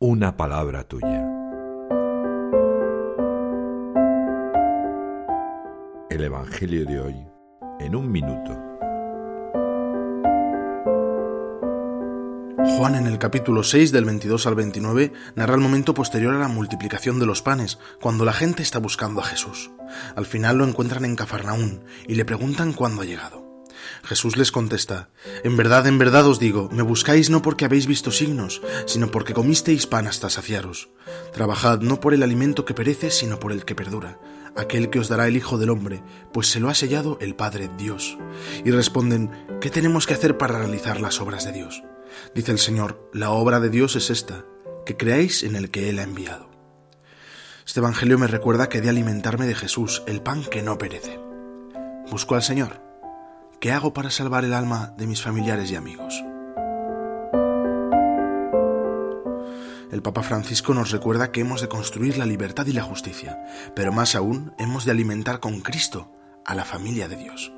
una palabra tuya. El Evangelio de hoy en un minuto. Juan en el capítulo 6 del 22 al 29 narra el momento posterior a la multiplicación de los panes, cuando la gente está buscando a Jesús. Al final lo encuentran en Cafarnaún y le preguntan cuándo ha llegado. Jesús les contesta, En verdad, en verdad os digo, me buscáis no porque habéis visto signos, sino porque comisteis pan hasta saciaros. Trabajad no por el alimento que perece, sino por el que perdura, aquel que os dará el Hijo del Hombre, pues se lo ha sellado el Padre Dios. Y responden, ¿qué tenemos que hacer para realizar las obras de Dios? Dice el Señor, la obra de Dios es esta, que creáis en el que Él ha enviado. Este Evangelio me recuerda que de alimentarme de Jesús, el pan que no perece. Busco al Señor ¿Qué hago para salvar el alma de mis familiares y amigos? El Papa Francisco nos recuerda que hemos de construir la libertad y la justicia, pero más aún hemos de alimentar con Cristo a la familia de Dios.